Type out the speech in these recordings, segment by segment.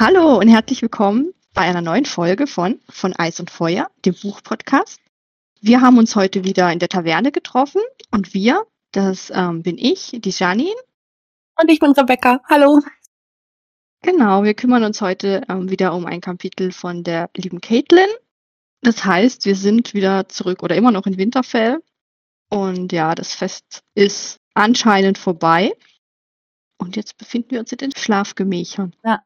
Hallo und herzlich willkommen bei einer neuen Folge von Von Eis und Feuer, dem Buchpodcast. Wir haben uns heute wieder in der Taverne getroffen und wir, das ähm, bin ich, die Janine. Und ich bin Rebecca. Hallo. Genau, wir kümmern uns heute ähm, wieder um ein Kapitel von der lieben Caitlin. Das heißt, wir sind wieder zurück oder immer noch in Winterfell. Und ja, das Fest ist anscheinend vorbei. Und jetzt befinden wir uns in den Schlafgemächern. Ja.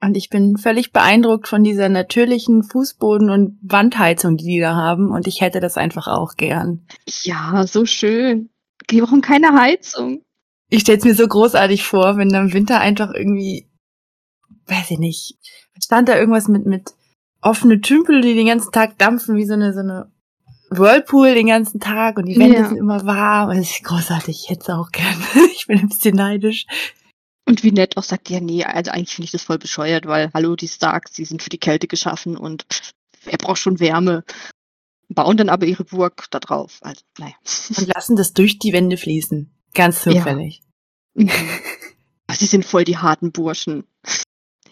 Und ich bin völlig beeindruckt von dieser natürlichen Fußboden- und Wandheizung, die die da haben. Und ich hätte das einfach auch gern. Ja, so schön. Die brauchen keine Heizung. Ich stell's mir so großartig vor, wenn im Winter einfach irgendwie, weiß ich nicht, stand da irgendwas mit, mit offene Tümpel, die den ganzen Tag dampfen, wie so eine, so eine Whirlpool den ganzen Tag und die Wände Ja. sind immer warm. Das ist großartig. Ich hätte es auch gern. Ich bin ein bisschen neidisch. Und wie nett auch sagt, ja, nee, also eigentlich finde ich das voll bescheuert, weil, hallo, die Starks, die sind für die Kälte geschaffen und wer braucht schon Wärme? Bauen dann aber ihre Burg da drauf. Also, naja. Und lassen das durch die Wände fließen. Ganz Ja. zufällig. Mhm. Aber Sie sind voll die harten Burschen.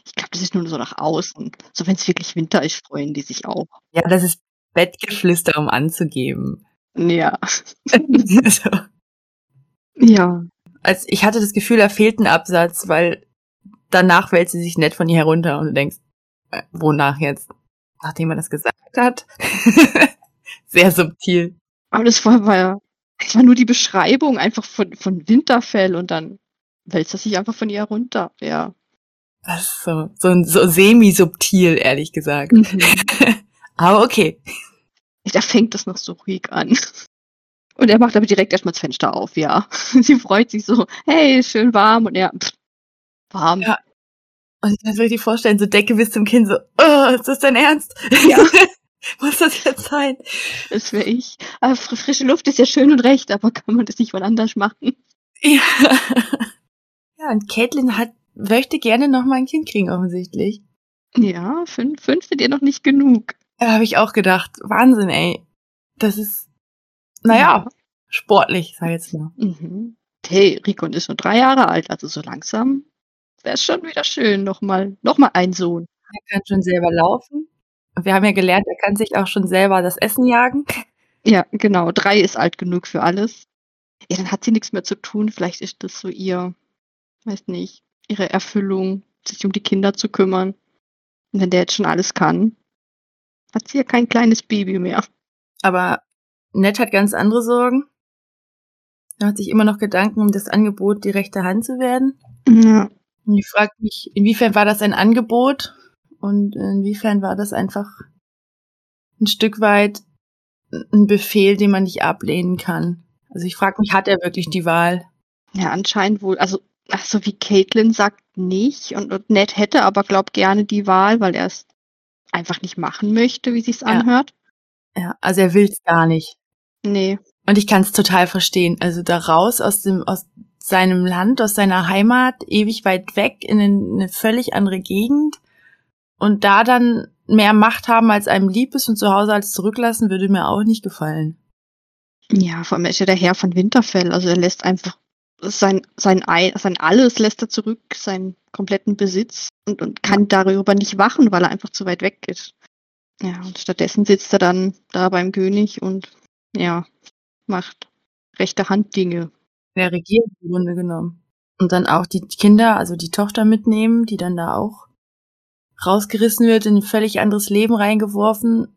Ich glaube, das ist nur so nach außen. So, wenn es wirklich Winter ist, freuen die sich auch. Ja, das ist Bettgeflüster, um anzugeben. Ja. so. Ja. Als ich hatte das Gefühl, da fehlt ein Absatz, weil danach wälzt sie sich nett von ihr herunter und du denkst, äh, wonach jetzt? Nachdem er das gesagt hat. Sehr subtil. Aber das war, war ja, das war nur die Beschreibung einfach von, von Winterfell und dann wälzt er sich einfach von ihr runter. Ja. Das ist so, so, so semi-subtil, ehrlich gesagt. Mhm. Aber okay. Da fängt das noch so ruhig an. Und er macht aber direkt erstmal das Fenster auf, ja. Sie freut sich so, hey, schön warm. Und er, pff, warm. Ja. Und ich kann mir richtig vorstellen, so Decke bis zum Kinn, so, oh, ist das dein Ernst? Ja. Muss das jetzt sein? Das wäre ich. Aber fr- frische Luft ist ja schön und recht, aber kann man das nicht mal anders machen? Ja. Ja, und Caitlin hat, möchte gerne noch mal ein Kind kriegen, offensichtlich. Ja, fünf, fünf sind ihr noch nicht genug. Da habe ich auch gedacht, Wahnsinn, ey. Das ist, naja, sportlich, sag ich jetzt mal. Mhm. Hey, Rikon ist nur drei Jahre alt, also so langsam wäre es schon wieder schön, nochmal noch mal ein Sohn. Er kann schon selber laufen. Wir haben ja gelernt, er kann sich auch schon selber das Essen jagen. Ja, genau. Drei ist alt genug für alles. Ja, dann hat sie nichts mehr zu tun. Vielleicht ist das so ihr, weiß nicht, ihre Erfüllung, sich um die Kinder zu kümmern. Und wenn der jetzt schon alles kann, hat sie ja kein kleines Baby mehr. Aber Ned hat ganz andere Sorgen. Er hat sich immer noch Gedanken um das Angebot, die rechte Hand zu werden. Ja. Und ich frage mich, inwiefern war das ein Angebot und inwiefern war das einfach ein Stück weit ein Befehl, den man nicht ablehnen kann. Also ich frage mich, hat er wirklich die Wahl? Ja, anscheinend wohl. Also, ach so wie Caitlin sagt nicht. Und, und Ned hätte aber, glaub, gerne die Wahl, weil er es einfach nicht machen möchte, wie sich's Ja. anhört. Ja, also er will's gar nicht. Nee. Und ich kann es total verstehen. Also da raus aus dem, aus seinem Land, aus seiner Heimat, ewig weit weg in eine, völlig andere Gegend und da dann mehr Macht haben, als einem lieb ist und zu Hause als zurücklassen, würde mir auch nicht gefallen. Ja, vor allem ist ja der Herr von Winterfell. Also er lässt einfach sein, sein, Ei, sein alles lässt er zurück, seinen kompletten Besitz und, und kann darüber nicht wachen, weil er einfach zu weit weg ist. Ja, und stattdessen sitzt er dann da beim König und ja, macht rechte Hand Dinge. Der regiert im Grunde genommen. Und dann auch die Kinder, also die Tochter mitnehmen, die dann da auch rausgerissen wird, in ein völlig anderes Leben reingeworfen.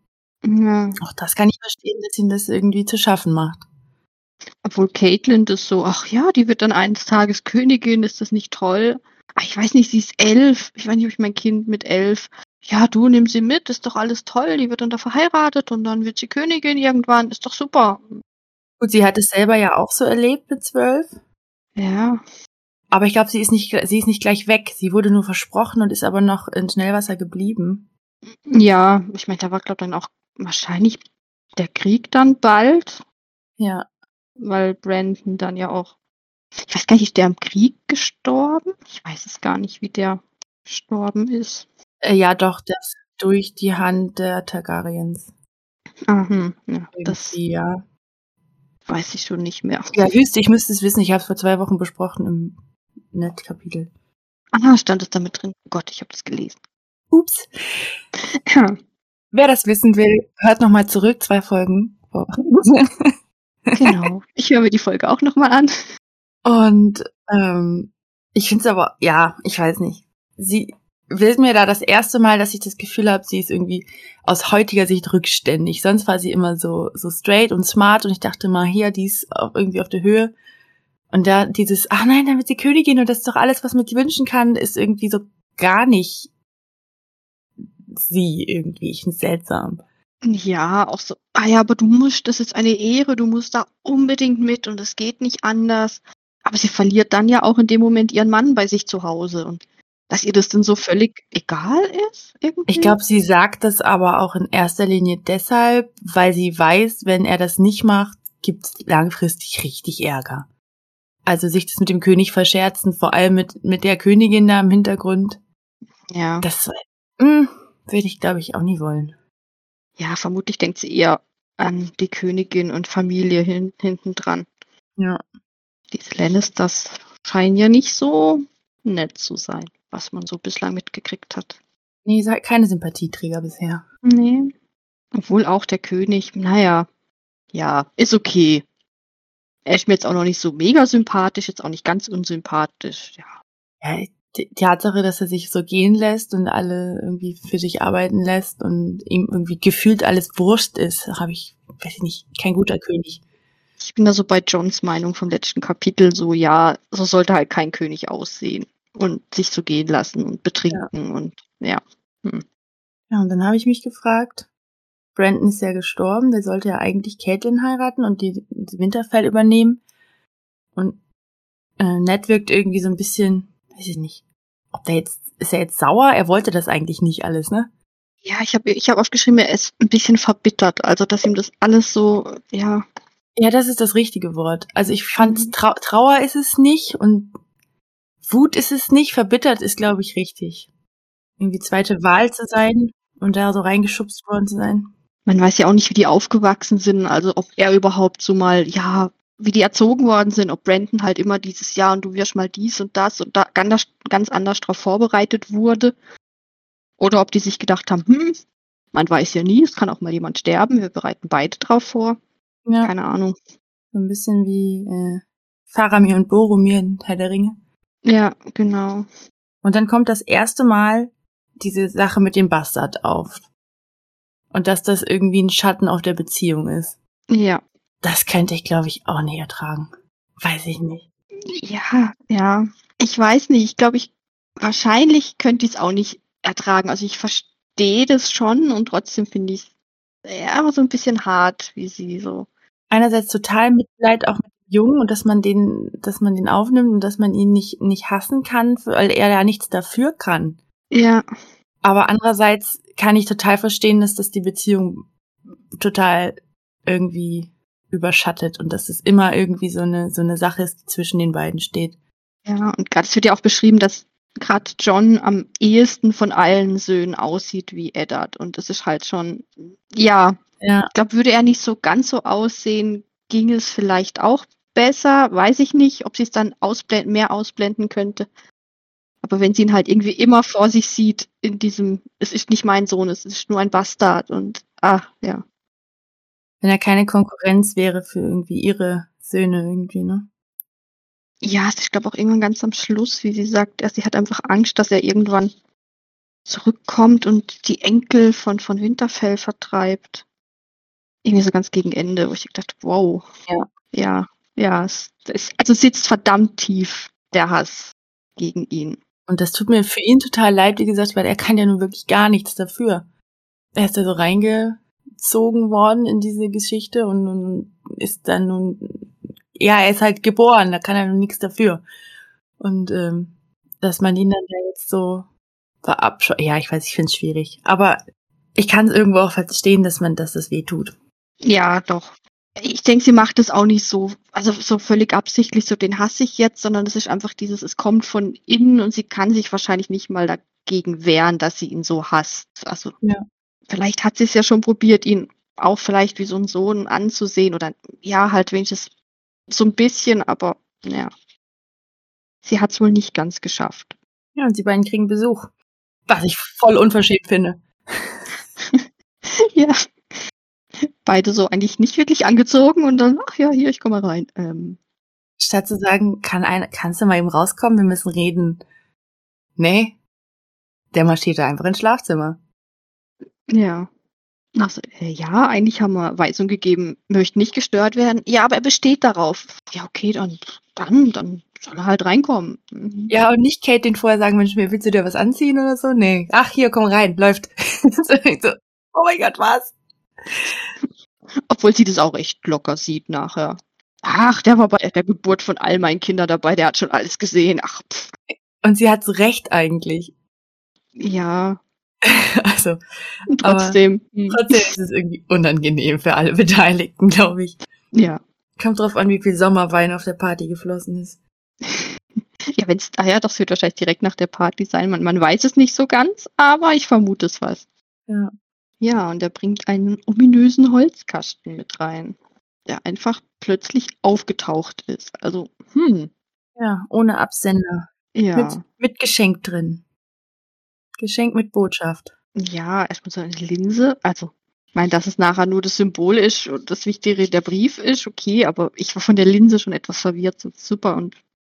Ja, Auch das kann ich verstehen, dass ihn das irgendwie zu schaffen macht. obwohl Caitlin das so, ach ja, die wird dann eines Tages Königin, ist das nicht toll? Ah, ich weiß nicht, sie ist elf. Ich weiß nicht, ob ich mein Kind mit elf. Ja, du nimm sie mit, ist doch alles toll. Die wird dann da verheiratet und dann wird sie Königin irgendwann, ist doch super. Gut, sie hat es selber ja auch so erlebt mit zwölf. Ja, Aber ich glaube, sie ist nicht, sie ist nicht gleich weg. Sie wurde nur versprochen und ist aber noch in Schnellwasser geblieben. ja, ich meine, da war, glaube dann auch wahrscheinlich der Krieg dann bald, Ja. weil Brandon dann ja auch, ich weiß gar nicht, ist der im Krieg gestorben? Ich weiß es gar nicht, wie der gestorben ist. Äh, ja, doch, das durch die Hand der Targaryens. Ah, hm, ja, das ja. weiß ich schon nicht mehr. Ja, Hüste, ich müsste es wissen. Ich habe es vor zwei Wochen besprochen im Net-Kapitel. Ah, stand es damit drin? Oh Gott, ich habe das gelesen. Ups. Wer das wissen will, hört nochmal zurück, zwei Folgen. Oh. genau. Ich höre mir die Folge auch nochmal an. Und ähm, ich finde es aber, ja, ich weiß nicht. Sie will mir da das erste Mal, dass ich das Gefühl habe, sie ist irgendwie aus heutiger Sicht rückständig. Sonst war sie immer so, so straight und smart und ich dachte mal, hier, die ist irgendwie auf der Höhe. Und da dieses, ach nein, dann wird sie Königin und das ist doch alles, was man sich wünschen kann, ist irgendwie so gar nicht sie irgendwie. Ich finde seltsam. Ja, auch so, ah ja, aber du musst, das ist eine Ehre, du musst da unbedingt mit und es geht nicht anders. Aber sie verliert dann ja auch in dem Moment ihren Mann bei sich zu Hause und dass ihr das denn so völlig egal ist? Irgendwie? Ich glaube, sie sagt das aber auch in erster Linie deshalb, weil sie weiß, wenn er das nicht macht, gibt's langfristig richtig Ärger. Also sich das mit dem König verscherzen, vor allem mit, mit der Königin da im Hintergrund. Ja. Das mh, würde ich, glaube ich, auch nie wollen. Ja, vermutlich denkt sie eher an die Königin und Familie hin, hinten dran. Ja. Diese Lannisters scheinen ja nicht so nett zu sein, was man so bislang mitgekriegt hat. Nee, keine Sympathieträger bisher. Nee. Obwohl auch der König, naja, ja, ist okay. Er ist mir jetzt auch noch nicht so mega sympathisch, jetzt auch nicht ganz unsympathisch, ja. Ja, die Tatsache, dass er sich so gehen lässt und alle irgendwie für sich arbeiten lässt und ihm irgendwie gefühlt alles Wurst ist, habe ich, weiß ich nicht, kein guter König. Ich bin da so bei Johns Meinung vom letzten Kapitel so, ja, so sollte halt kein König aussehen und sich so gehen lassen und betrinken ja. und ja. Hm. Ja, und dann habe ich mich gefragt, Brandon ist ja gestorben, der sollte ja eigentlich Caitlin heiraten und die, die Winterfell übernehmen. Und äh, Ned wirkt irgendwie so ein bisschen, weiß ich nicht, ob der jetzt, ist er jetzt sauer? Er wollte das eigentlich nicht alles, ne? Ja, ich habe ich hab aufgeschrieben, er ist ein bisschen verbittert, also dass ihm das alles so, ja, ja, das ist das richtige Wort. Also ich fand, mhm. Trau Trauer ist es nicht und Wut ist es nicht, verbittert ist, glaube ich, richtig. Irgendwie zweite Wahl zu sein und da so reingeschubst worden zu sein. Man weiß ja auch nicht, wie die aufgewachsen sind, also ob er überhaupt so mal, ja, wie die erzogen worden sind, ob Brandon halt immer dieses Jahr und du wirst mal dies und das und da ganz, ganz anders darauf vorbereitet wurde. Oder ob die sich gedacht haben, hm, man weiß ja nie, es kann auch mal jemand sterben, wir bereiten beide drauf vor. Ja. Keine Ahnung. So ein bisschen wie äh, Faramir und Boromir in Teil der Ringe. Ja, genau. Und dann kommt das erste Mal diese Sache mit dem Bastard auf. Und dass das irgendwie ein Schatten auf der Beziehung ist. Ja. Das könnte ich, glaube ich, auch nicht ertragen. Weiß ich nicht. Ja, ja. Ich weiß nicht. Ich glaube, ich wahrscheinlich könnte ich es auch nicht ertragen. Also ich verstehe das schon und trotzdem finde ich es ja so ein bisschen hart, wie sie so einerseits total Mitleid auch mit Jungen und dass man den, dass man den aufnimmt und dass man ihn nicht, nicht hassen kann, weil er ja nichts dafür kann. Ja. Aber andererseits kann ich total verstehen, dass das die Beziehung total irgendwie überschattet und dass es immer irgendwie so eine, so eine Sache ist, die zwischen den beiden steht. Ja, und gerade es wird ja auch beschrieben, dass gerade John am ehesten von allen Söhnen aussieht wie Eddard. Und das ist halt schon, ja, ja. Ich glaube, würde er nicht so ganz so aussehen, ging es vielleicht auch besser. Weiß ich nicht, ob sie es dann ausblenden, mehr ausblenden könnte. Aber wenn sie ihn halt irgendwie immer vor sich sieht, in diesem, es ist nicht mein Sohn, es ist nur ein Bastard und ach, ja. Wenn er keine Konkurrenz wäre für irgendwie ihre Söhne irgendwie, ne? Ja, ich glaube auch irgendwann ganz am Schluss, wie sie sagt, sie hat einfach Angst, dass er irgendwann zurückkommt und die Enkel von, von Winterfell vertreibt irgendwie so ganz gegen Ende, wo ich dachte, wow, ja, ja, ja, es, es, also sitzt verdammt tief der Hass gegen ihn. Und das tut mir für ihn total leid, wie gesagt, weil er kann ja nun wirklich gar nichts dafür. Er ist da so reingezogen worden in diese Geschichte und, und ist dann nun, ja, er ist halt geboren, da kann er nun nichts dafür. Und ähm, dass man ihn dann jetzt so verabscheut, ja, ich weiß, ich finde es schwierig, aber ich kann es irgendwo auch verstehen, dass man, dass das weh tut. Ja, doch. Ich denke, sie macht es auch nicht so, also so völlig absichtlich, so den hasse ich jetzt, sondern es ist einfach dieses, es kommt von innen und sie kann sich wahrscheinlich nicht mal dagegen wehren, dass sie ihn so hasst. Also ja. vielleicht hat sie es ja schon probiert, ihn auch vielleicht wie so ein Sohn anzusehen oder ja, halt wenigstens so ein bisschen, aber ja. Sie hat es wohl nicht ganz geschafft. Ja, und die beiden kriegen Besuch. Was ich voll unverschämt finde. ja. Beide so eigentlich nicht wirklich angezogen und dann, ach ja, hier, ich komme rein. Ähm, Statt zu sagen, kann eine, kannst du mal eben rauskommen, wir müssen reden. Nee. Der marschiert da einfach ins Schlafzimmer. ja. Also, äh, ja, eigentlich haben wir Weisung gegeben, möchte nicht gestört werden. Ja, aber er besteht darauf. Ja, okay, dann, dann, dann soll er halt reinkommen. Mhm. Ja, und nicht Kate den vorher sagen, Mensch, willst du dir was anziehen oder so? Nee. Ach, hier, komm rein, läuft. so, oh mein Gott, was? Obwohl sie das auch echt locker sieht nachher. Ach, der war bei der Geburt von all meinen Kindern dabei, der hat schon alles gesehen. Ach, pff. Und sie hat's recht eigentlich. Ja, Also, trotzdem. hm, trotzdem ist es irgendwie unangenehm für alle Beteiligten, glaube ich. Ja. Kommt drauf an, wie viel Sommerwein auf der Party geflossen ist. Ja, wenn es, ah ja, das wird wahrscheinlich direkt nach der Party sein. Man, man weiß es nicht so ganz, aber ich vermute es fast. Ja. Ja, und er bringt einen ominösen Holzkasten mit rein, der einfach plötzlich aufgetaucht ist. Also, hm, Ja, ohne Absender. ja. Mit, mit Geschenk drin. Geschenk mit Botschaft. Ja, erstmal so eine Linse. Also, ich meine, dass es nachher nur das Symbol ist und das Wichtige der Brief ist, okay, aber ich war von der Linse schon etwas verwirrt. So, super, und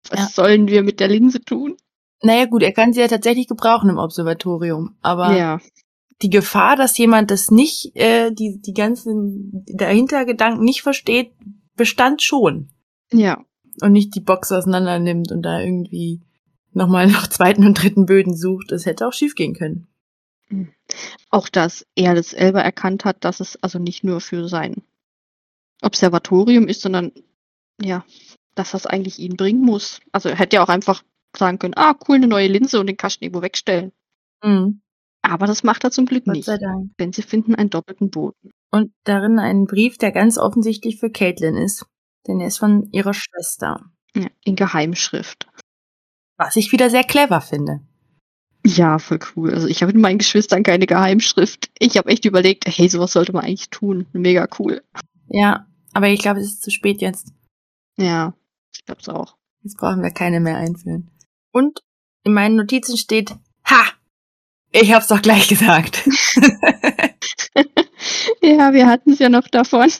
was Ja. sollen wir mit der Linse tun? Naja, gut, er kann sie ja tatsächlich gebrauchen im Observatorium. Aber ja, die Gefahr, dass jemand das nicht, äh, die, die ganzen dahinter-Gedanken nicht versteht, bestand schon. ja. Und nicht die Box auseinander nimmt und da irgendwie nochmal nach zweiten und dritten Böden sucht. Das hätte auch schief gehen können. Auch dass er das selber erkannt hat, dass es also nicht nur für sein Observatorium ist, sondern ja, dass das eigentlich ihn bringen muss. Also er hätte ja auch einfach sagen können, ah, cool, eine neue Linse und den Kasten irgendwo wegstellen. Mhm. Aber das macht er zum Glück Gott nicht, sei Dank. denn sie finden einen doppelten Boden. Und darin einen Brief, der ganz offensichtlich für Caitlin ist. Denn er ist von ihrer Schwester. Ja, in Geheimschrift. Was ich wieder sehr clever finde. Ja, voll cool. Also ich habe mit meinen Geschwistern keine Geheimschrift. Ich habe echt überlegt, hey, sowas sollte man eigentlich tun. Mega cool. Ja, aber ich glaube, es ist zu spät jetzt. Ja, ich glaube es auch. Jetzt brauchen wir keine mehr einführen. Und in meinen Notizen steht! Ich hab's doch gleich gesagt. ja, wir hatten es ja noch davon.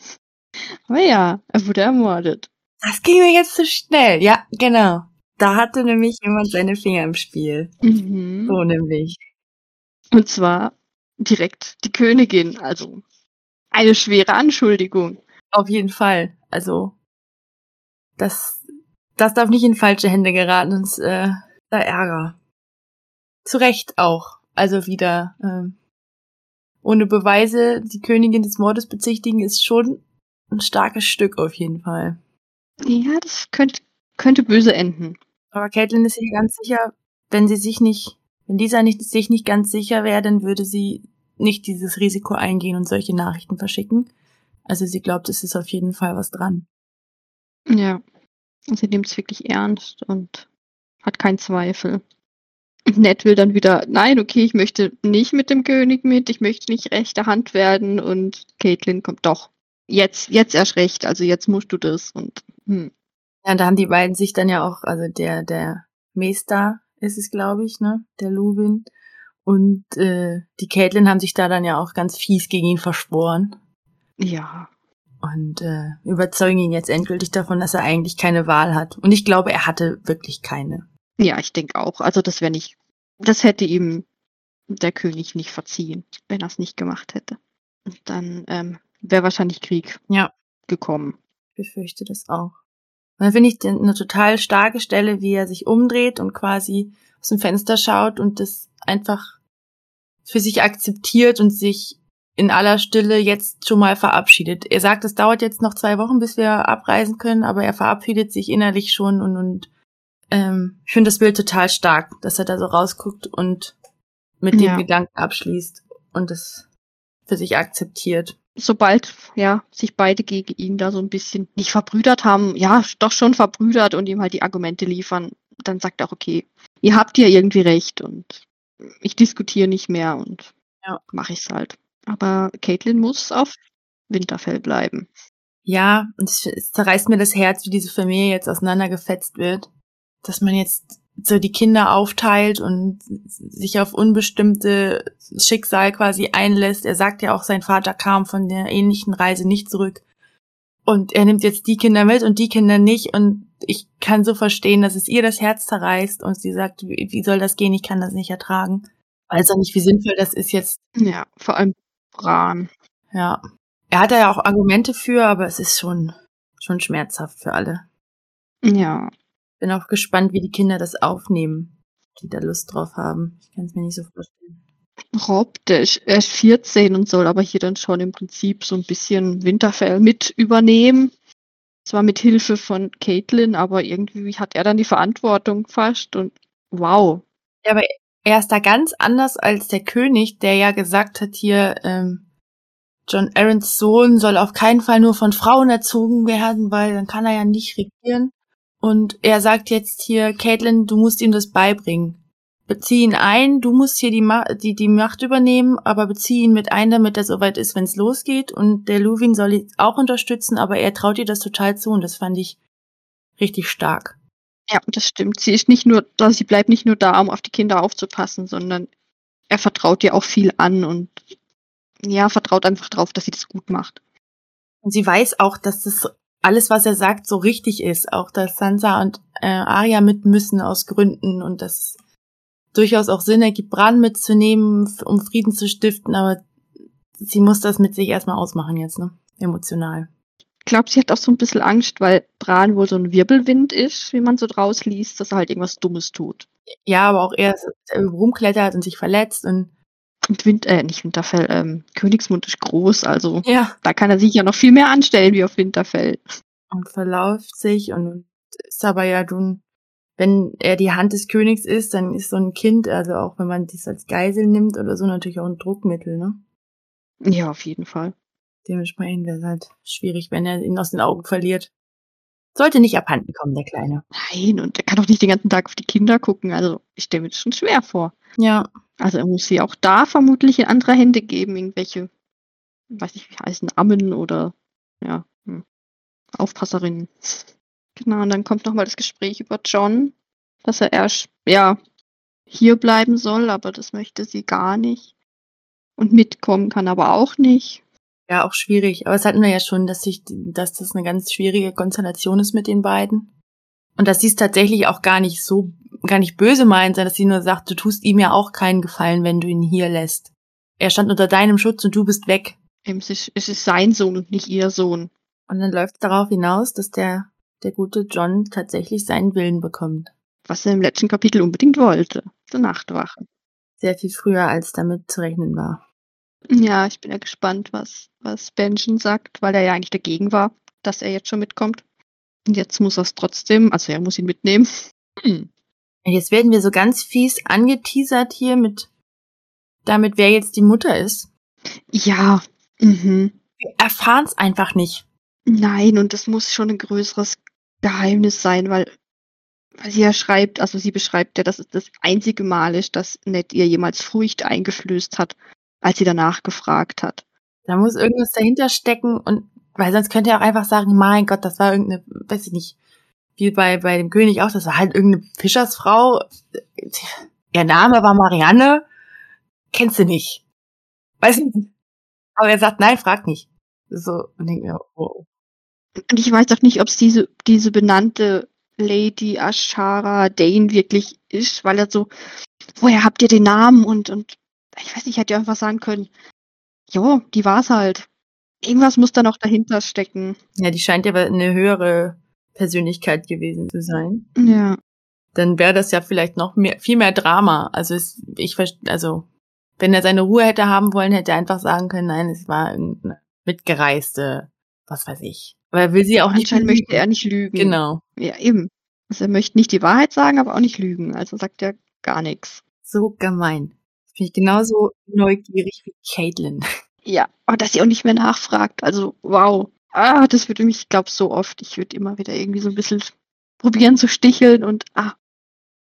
Aber ja, er wurde ermordet. Das ging mir jetzt zu schnell. Ja, genau. Da hatte nämlich jemand seine Finger im Spiel. Mhm. So nämlich. Und zwar direkt die Königin. Also eine schwere Anschuldigung. Auf jeden Fall. Also, das, das darf nicht in falsche Hände geraten, sonst äh, da Ärger. Zu Recht auch. Also wieder ähm, ohne Beweise die Königin des Mordes bezichtigen ist schon ein starkes Stück auf jeden Fall. Ja, das könnte, könnte böse enden. Aber Caitlin ist sich ganz sicher, wenn sie sich nicht, wenn Lisa nicht, sich nicht ganz sicher wäre, dann würde sie nicht dieses Risiko eingehen und solche Nachrichten verschicken. Also sie glaubt, es ist auf jeden Fall was dran. Ja. Sie nimmt es wirklich ernst und hat keinen Zweifel. Und Ned will dann wieder, nein, okay, ich möchte nicht mit dem König mit, ich möchte nicht rechte Hand werden und Caitlin kommt doch. Jetzt, jetzt erst recht, also jetzt musst du das und hm. Ja, da haben die beiden sich dann ja auch, also der, der Mester ist es, glaube ich, ne, der Lubin und äh, die Caitlin haben sich da dann ja auch ganz fies gegen ihn verschworen ja, und äh, überzeugen ihn jetzt endgültig davon, dass er eigentlich keine Wahl hat. Und ich glaube, er hatte wirklich keine. Ja, ich denke auch. Also das wäre nicht, das hätte ihm der König nicht verziehen, wenn er es nicht gemacht hätte. Und dann ähm, wäre wahrscheinlich Krieg Ja. gekommen. Ich befürchte das auch. Und dann finde ich eine total starke Stelle, wie er sich umdreht und quasi aus dem Fenster schaut und das einfach für sich akzeptiert und sich in aller Stille jetzt schon mal verabschiedet. Er sagt, es dauert jetzt noch zwei Wochen, bis wir abreisen können, aber er verabschiedet sich innerlich schon und, und ähm, ich finde das Bild total stark, dass er da so rausguckt und mit Ja. dem Gedanken abschließt und es für sich akzeptiert. sobald ja sich beide gegen ihn da so ein bisschen nicht verbrüdert haben, ja, doch schon verbrüdert und ihm halt die Argumente liefern, dann sagt er auch, okay, ihr habt ja irgendwie recht und ich diskutiere nicht mehr und Ja. mache ich's halt. Aber Caitlin muss auf Winterfell bleiben. Ja, und es, es zerreißt mir das Herz, wie diese Familie jetzt auseinandergefetzt wird. Dass man jetzt so die Kinder aufteilt und sich auf unbestimmte Schicksal quasi einlässt. Er sagt ja auch, sein Vater kam von der ähnlichen Reise nicht zurück. Und er nimmt jetzt die Kinder mit und die Kinder nicht. Und ich kann so verstehen, dass es ihr das Herz zerreißt und sie sagt, wie, soll das gehen? Ich kann das nicht ertragen. Weiß auch nicht, wie sinnvoll das ist jetzt. Ja, vor allem Bran. Ja. Er hat ja auch Argumente für, aber es ist schon, schon schmerzhaft für alle. Ja. Bin auch gespannt, wie die Kinder das aufnehmen, die da Lust drauf haben. Ich kann es mir nicht so vorstellen. Rob, der ist erst 14 und soll aber hier dann schon im Prinzip so ein bisschen Winterfell mit übernehmen. Zwar mit Hilfe von Caitlin, aber irgendwie hat er dann die Verantwortung fast und wow. Ja, aber er ist da ganz anders als der König, der ja gesagt hat hier, ähm, John Aarons Sohn soll auf keinen Fall nur von Frauen erzogen werden, weil dann kann er ja nicht regieren. Und er sagt jetzt hier, Caitlin, du musst ihm das beibringen. Bezieh ihn ein, du musst hier die, Ma die, die Macht übernehmen, aber bezieh ihn mit ein, damit er soweit ist, wenn es losgeht. Und der Luwin soll ihn auch unterstützen, aber er traut ihr das total zu und das fand ich richtig stark. Ja, das stimmt. Sie ist nicht nur, also sie bleibt nicht nur da, um auf die Kinder aufzupassen, sondern er vertraut ihr auch viel an und ja, vertraut einfach drauf, dass sie das gut macht. Und sie weiß auch, dass das alles, was er sagt, so richtig ist. Auch, dass Sansa und äh, Arya mit müssen aus Gründen und das durchaus auch Sinn ergibt, Bran mitzunehmen, um Frieden zu stiften, aber sie muss das mit sich erstmal ausmachen jetzt, ne? Emotional. Ich glaube, sie hat auch so ein bisschen Angst, weil Bran wohl so ein Wirbelwind ist, wie man so draus liest, dass er halt irgendwas Dummes tut. Ja, aber auch er rumklettert und sich verletzt und und Wind, äh, nicht Winterfell, ähm, Königsmund ist groß, also ja. da kann er sich ja noch viel mehr anstellen wie auf Winterfell. Und verläuft sich und ist aber ja du, wenn er die Hand des Königs ist, dann ist so ein Kind, also auch wenn man dies als Geisel nimmt oder so, natürlich auch ein Druckmittel, ne? Ja, auf jeden Fall. Dementsprechend wäre es halt schwierig, wenn er ihn aus den Augen verliert. Sollte nicht abhanden kommen, der Kleine. Nein, und er kann doch nicht den ganzen Tag auf die Kinder gucken. Also ich stelle mir das schon schwer vor. Ja. Also er muss sie auch da vermutlich in andere Hände geben, irgendwelche, weiß nicht, wie heißen, Ammen oder ja, hm, Aufpasserinnen. Genau, und dann kommt nochmal das Gespräch über John, dass er erst, ja, hier bleiben soll, aber das möchte sie gar nicht. Und mitkommen kann aber auch nicht. Ja, auch schwierig. Aber es hatten wir ja schon, dass sich, dass das eine ganz schwierige Konstellation ist mit den beiden. Und dass sie es tatsächlich auch gar nicht so, gar nicht böse meint, sondern dass sie nur sagt, du tust ihm ja auch keinen Gefallen, wenn du ihn hier lässt. Er stand unter deinem Schutz und du bist weg. Es ist, es ist sein Sohn und nicht ihr Sohn. Und dann läuft es darauf hinaus, dass der, der gute John tatsächlich seinen Willen bekommt. Was er im letzten Kapitel unbedingt wollte. Der Nachtwache. Sehr viel früher, als damit zu rechnen war. Ja, ich bin ja gespannt, was, was Benjen sagt, weil er ja eigentlich dagegen war, dass er jetzt schon mitkommt. Und jetzt muss er es trotzdem, also er muss ihn mitnehmen. Hm. Jetzt werden wir so ganz fies angeteasert hier mit damit, wer jetzt die Mutter ist. Ja. Mhm. Wir erfahren es einfach nicht. Nein, und das muss schon ein größeres Geheimnis sein, weil, weil sie ja schreibt, also sie beschreibt ja, dass es das einzige Mal ist, dass Ned ihr jemals Furcht eingeflößt hat, als sie danach gefragt hat. Da muss irgendwas dahinter stecken und weil sonst könnte er auch einfach sagen, mein Gott, das war irgendeine, weiß ich nicht, wie bei, bei dem König auch, das war halt irgendeine Fischersfrau. Ihr Name war Marianne. Kennst du nicht. Weiß nicht. Aber er sagt, nein, frag nicht. So, und denke mir, oh. Und ich weiß auch nicht, ob es diese, diese benannte Lady Ashara Dane wirklich ist, weil er so, woher habt ihr den Namen? Und, und ich weiß nicht, ich hätte ja einfach sagen können, jo, die war's halt. Irgendwas muss da noch dahinter stecken. Ja, die scheint ja eine höhere Persönlichkeit gewesen zu sein. Ja. Dann wäre das ja vielleicht noch mehr, viel mehr Drama. Also es, ich also wenn er seine Ruhe hätte haben wollen, hätte er einfach sagen können, nein, es war irgendeine mitgereiste, was weiß ich. Aber er will sie auch nicht. Anscheinend möchte er nicht lügen. Genau. Ja, eben. Also er möchte nicht die Wahrheit sagen, aber auch nicht lügen. Also sagt er gar nichts. So gemein. Bin ich genauso neugierig wie Caitlin. Ja, aber dass sie auch nicht mehr nachfragt. Also, wow. Ah, das würde mich, ich glaube, so oft. Ich würde immer wieder irgendwie so ein bisschen probieren zu sticheln und ah,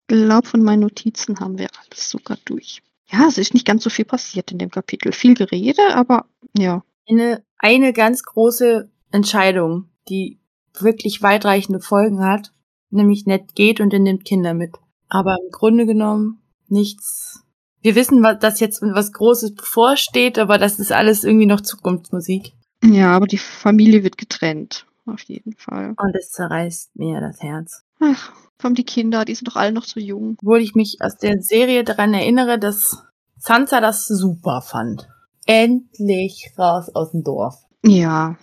glaube, von meinen Notizen haben wir alles sogar durch. Ja, es ist nicht ganz so viel passiert in dem Kapitel. Viel Gerede, aber ja. Eine, eine ganz große Entscheidung, die wirklich weitreichende Folgen hat, nämlich Ned geht und er nimmt Kinder mit. Aber im Grunde genommen nichts. Wir wissen, dass jetzt was Großes bevorsteht, aber das ist alles irgendwie noch Zukunftsmusik. Ja, aber die Familie wird getrennt. Auf jeden Fall. Und es zerreißt mir das Herz. Ach, vor allem die Kinder, die sind doch alle noch so jung. Obwohl ich mich aus der Serie daran erinnere, dass Sansa das super fand. Endlich raus aus dem Dorf. Ja,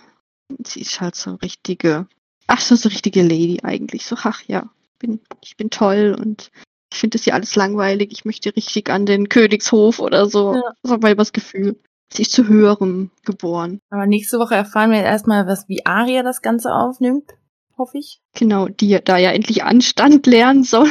sie ist halt so richtige, ach so, so richtige Lady eigentlich. So, ach ja, bin, ich bin toll und ich finde das hier alles langweilig. Ich möchte richtig an den Königshof oder so. Ja. So war das Gefühl. Sie ist zu höherem geboren. Aber nächste Woche erfahren wir erstmal, was wie Aria das Ganze aufnimmt. Hoffe ich. Genau, die da ja endlich Anstand lernen soll.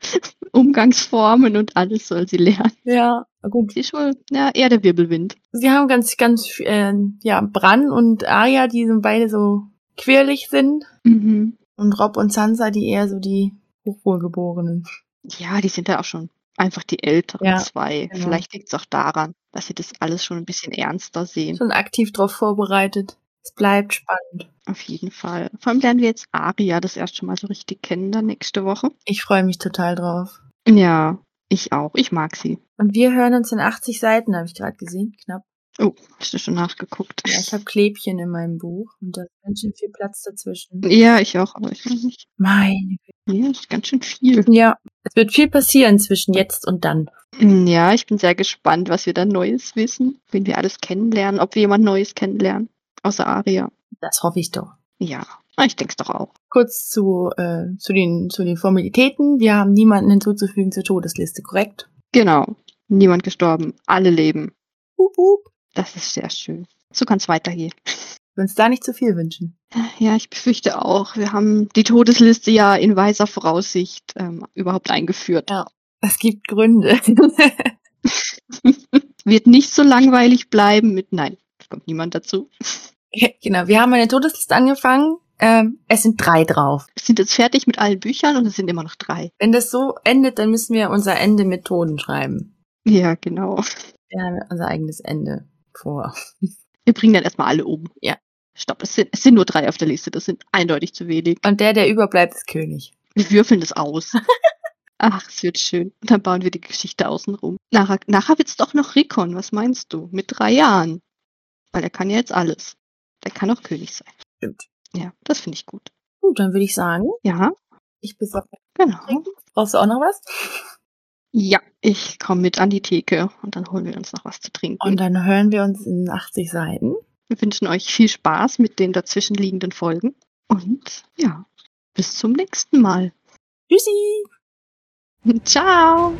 Umgangsformen und alles soll sie lernen. Ja, gut. Sie ist wohl, ja, eher der Wirbelwind. Sie haben ganz, ganz, äh, ja, Bran und Aria, die so beide so quirlig sind. Mhm. Und Rob und Sansa, die eher so die Hochwohlgeborenen. Ja, die sind ja auch schon einfach die älteren Ja, zwei. genau. Vielleicht liegt es auch daran, dass sie das alles schon ein bisschen ernster sehen. Schon aktiv drauf vorbereitet. Es bleibt spannend. Auf jeden Fall. Vor allem lernen wir jetzt Aria das erste Mal so richtig kennen dann nächste Woche. Ich freue mich total drauf. Ja, ich auch. Ich mag sie. Und wir hören uns in 80 Seiten, habe ich gerade gesehen, knapp. Oh, hast du schon nachgeguckt? Ja, ich habe Klebchen in meinem Buch und da ist ganz schön viel Platz dazwischen. Ja, ich auch, aber ich weiß nicht. Meine Ja, das ist ganz schön viel. Ja, es wird viel passieren zwischen jetzt und dann. Ja, ich bin sehr gespannt, was wir da Neues wissen, wen wir alles kennenlernen, ob wir jemand Neues kennenlernen. Außer Aria. Das hoffe ich doch. Ja, Ah, ich denke es doch auch. Kurz zu, äh, zu, den, zu den Formalitäten. Wir haben niemanden hinzuzufügen zur Todesliste, korrekt? Genau. Niemand gestorben. Alle leben. Hup, hup. Das ist sehr schön. So kann es weitergehen. Wir uns da nicht zu viel wünschen. Ja, ich befürchte auch. Wir haben die Todesliste ja in weiser Voraussicht ähm, überhaupt eingeführt. Ja. Es gibt Gründe. Wird nicht so langweilig bleiben mit Nein, es kommt niemand dazu. genau, wir haben eine Todesliste angefangen. Ähm, es sind drei drauf. Wir sind jetzt fertig mit allen Büchern und es sind immer noch drei. Wenn das so endet, dann müssen wir unser Ende mit Toten schreiben. Ja, genau. Wir haben unser eigenes Ende vor. Wir bringen dann erstmal alle um. Ja. Stopp, es sind, es sind nur drei auf der Liste. Das sind eindeutig zu wenig. Und der, der überbleibt, ist König. Wir würfeln das aus. Ach, es wird schön. Und dann bauen wir die Geschichte außenrum. Nachher, nachher wird's doch noch Rickon. Was meinst du? Mit drei Jahren. Weil er kann ja jetzt alles. Der kann auch König sein. Stimmt. Ja, das finde ich gut. Gut, dann würde ich sagen, Ja, ich besorge. genau. Brauchst du auch noch was? Ja, ich komme mit an die Theke und dann holen wir uns noch was zu trinken. Und dann hören wir uns in 80 Seiten. wir wünschen euch viel Spaß mit den dazwischenliegenden Folgen. Und ja, bis zum nächsten Mal. Tschüssi! Ciao!